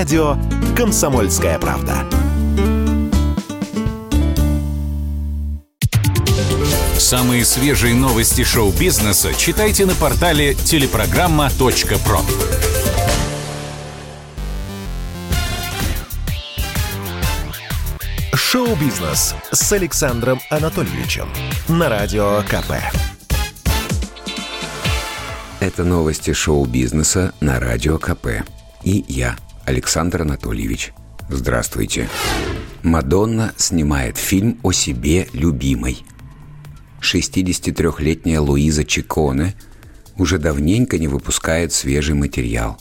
радио «Комсомольская правда». Самые свежие новости шоу-бизнеса читайте на портале телепрограмма.про. Шоу-бизнес с Александром Анатольевичем на Радио КП. Это новости шоу-бизнеса на Радио КП. И я, Александр Анатольевич. Здравствуйте. Мадонна снимает фильм о себе любимой. 63-летняя Луиза Чиконе уже давненько не выпускает свежий материал.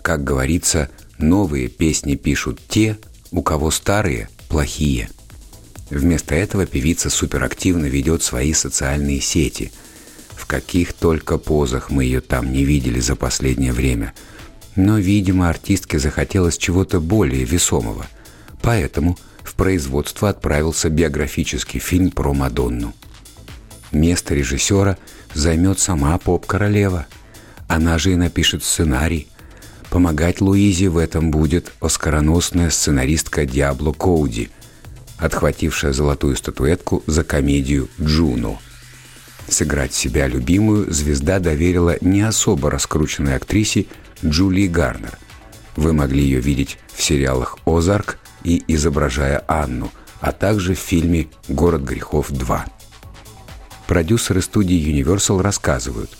Как говорится, новые песни пишут те, у кого старые плохие. Вместо этого певица суперактивно ведет свои социальные сети. В каких только позах мы ее там не видели за последнее время. Но, видимо, артистке захотелось чего-то более весомого. Поэтому в производство отправился биографический фильм про Мадонну. Место режиссера займет сама поп-королева. Она же и напишет сценарий. Помогать Луизе в этом будет оскароносная сценаристка Диабло Коуди, отхватившая золотую статуэтку за комедию «Джуно». Сыграть себя любимую звезда доверила не особо раскрученной актрисе Джулии Гарнер. Вы могли ее видеть в сериалах «Озарк» и «Изображая Анну», а также в фильме «Город грехов 2». Продюсеры студии Universal рассказывают,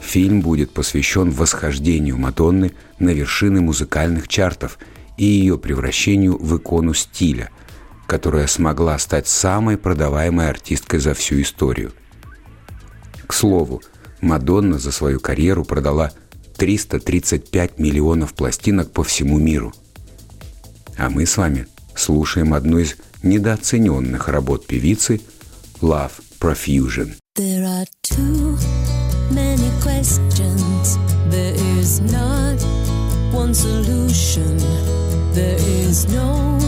фильм будет посвящен восхождению Мадонны на вершины музыкальных чартов и ее превращению в икону стиля, которая смогла стать самой продаваемой артисткой за всю историю. К слову, Мадонна за свою карьеру продала 335 миллионов пластинок по всему миру. А мы с вами слушаем одну из недооцененных работ певицы «Love profusion. There are too many questions. There is not one solution. There is no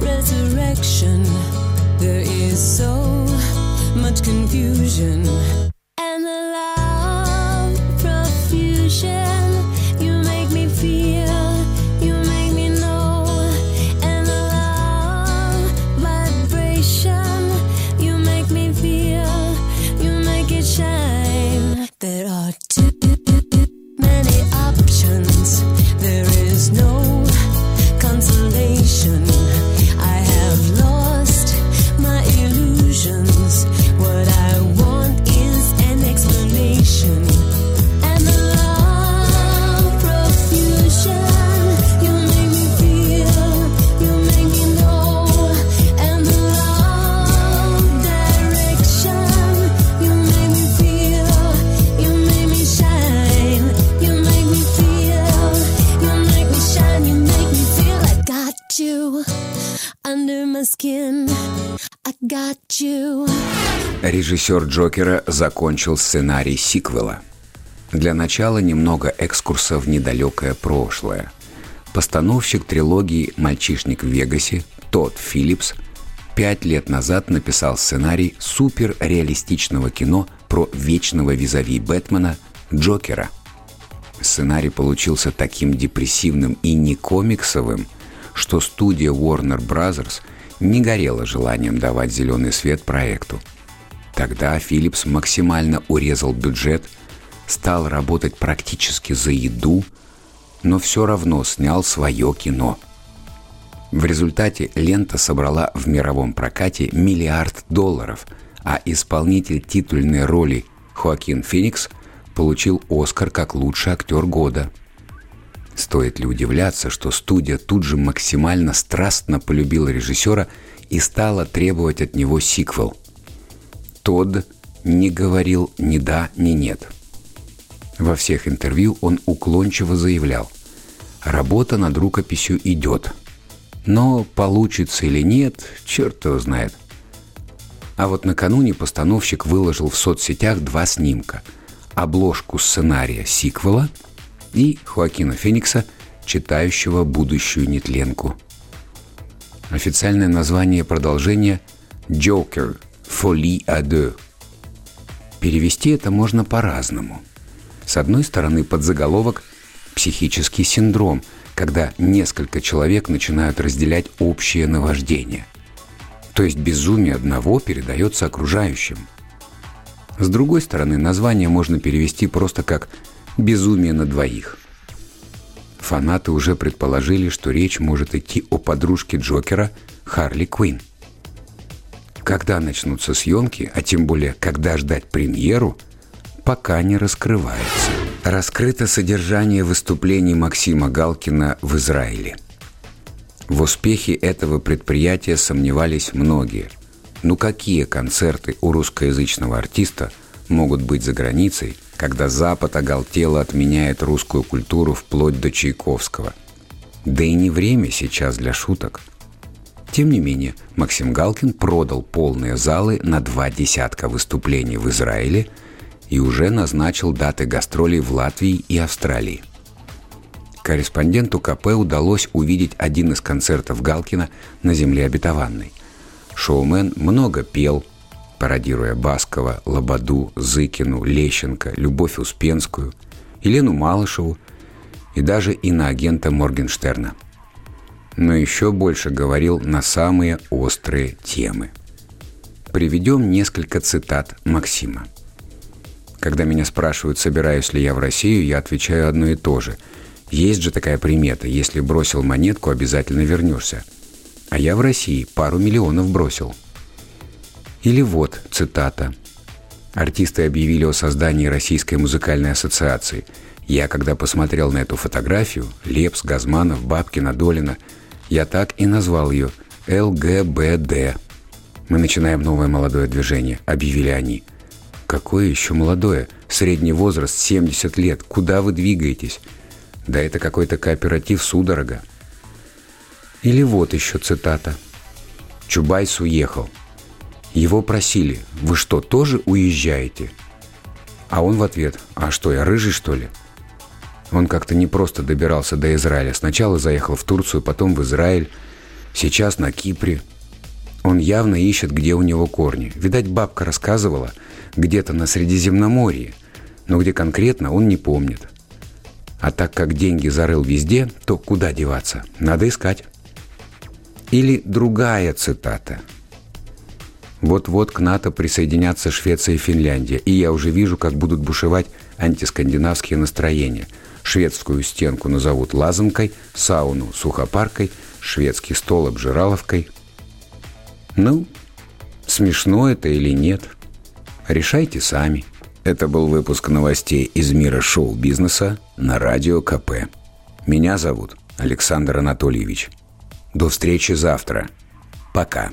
resurrection. There is so much confusion. Режиссер Джокера закончил сценарий сиквела. Для начала немного экскурса в недалекое прошлое. Постановщик трилогии «Мальчишник в Вегасе» Тодд Филлипс пять лет назад написал сценарий суперреалистичного кино про вечного визави Бэтмена Джокера. Сценарий получился таким депрессивным и не комиксовым, что студия Warner Bros. Не горела желанием давать зеленый свет проекту. Тогда Филлипс максимально урезал бюджет, стал работать практически за еду, но все равно снял свое кино. В результате лента собрала в мировом прокате миллиард долларов, а исполнитель титульной роли Хоакин Феникс получил Оскар как лучший актер года. Стоит ли удивляться, что студия тут же максимально страстно полюбила режиссера и стала требовать от него сиквел. Тодд не говорил ни да, ни нет. Во всех интервью он уклончиво заявлял, работа над рукописью идет, но получится или нет, черт его знает. А вот накануне постановщик выложил в соцсетях два снимка – обложку сценария сиквела и Хоакина Феникса, читающего будущую нетленку. Официальное название продолжения «Джокер. À deux». Перевести это можно по-разному. С одной стороны, под заголовок «Психический синдром», когда несколько человек начинают разделять общее наваждение. То есть безумие одного передается окружающим. С другой стороны, название можно перевести просто как «безумие на двоих». Фанаты уже предположили, что речь может идти о подружке Джокера Харли Квинн. Когда начнутся съемки, а тем более когда ждать премьеру, пока не раскрывается. Раскрыто содержание выступлений Максима Галкина в Израиле. В успехе этого предприятия сомневались многие. Ну какие концерты у русскоязычного артиста могут быть за границей, когда Запад оголтело отменяет русскую культуру вплоть до Чайковского? Да и не время сейчас для шуток – тем не менее, Максим Галкин продал полные залы на два десятка выступлений в Израиле и уже назначил даты гастролей в Латвии и Австралии. Корреспонденту КП удалось увидеть один из концертов Галкина на земле обетованной. Шоумен много пел, пародируя Баскова, Лободу, Зыкину, Лещенко, Любовь Успенскую, Елену Малышеву и даже иноагента Моргенштерна – но еще больше говорил на самые острые темы. Приведем несколько цитат Максима. Когда меня спрашивают, собираюсь ли я в Россию, я отвечаю одно и то же. Есть же такая примета, если бросил монетку, обязательно вернешься. А я в России пару миллионов бросил. Или вот цитата. Артисты объявили о создании Российской музыкальной ассоциации. Я, когда посмотрел на эту фотографию, Лепс, Газманов, Бабкина, Долина – я так и назвал ее ЛГБД. Мы начинаем новое молодое движение, объявили они. Какое еще молодое? Средний возраст 70 лет. Куда вы двигаетесь? Да это какой-то кооператив судорога. Или вот еще цитата. Чубайс уехал. Его просили, вы что, тоже уезжаете? А он в ответ, а что, я рыжий, что ли? Он как-то не просто добирался до Израиля. Сначала заехал в Турцию, потом в Израиль, сейчас на Кипре. Он явно ищет, где у него корни. Видать, бабка рассказывала, где-то на Средиземноморье, но где конкретно он не помнит. А так как деньги зарыл везде, то куда деваться? Надо искать. Или другая цитата. Вот-вот к НАТО присоединятся Швеция и Финляндия, и я уже вижу, как будут бушевать антискандинавские настроения – шведскую стенку назовут лазанкой, сауну – сухопаркой, шведский стол – обжираловкой. Ну, смешно это или нет, решайте сами. Это был выпуск новостей из мира шоу-бизнеса на Радио КП. Меня зовут Александр Анатольевич. До встречи завтра. Пока.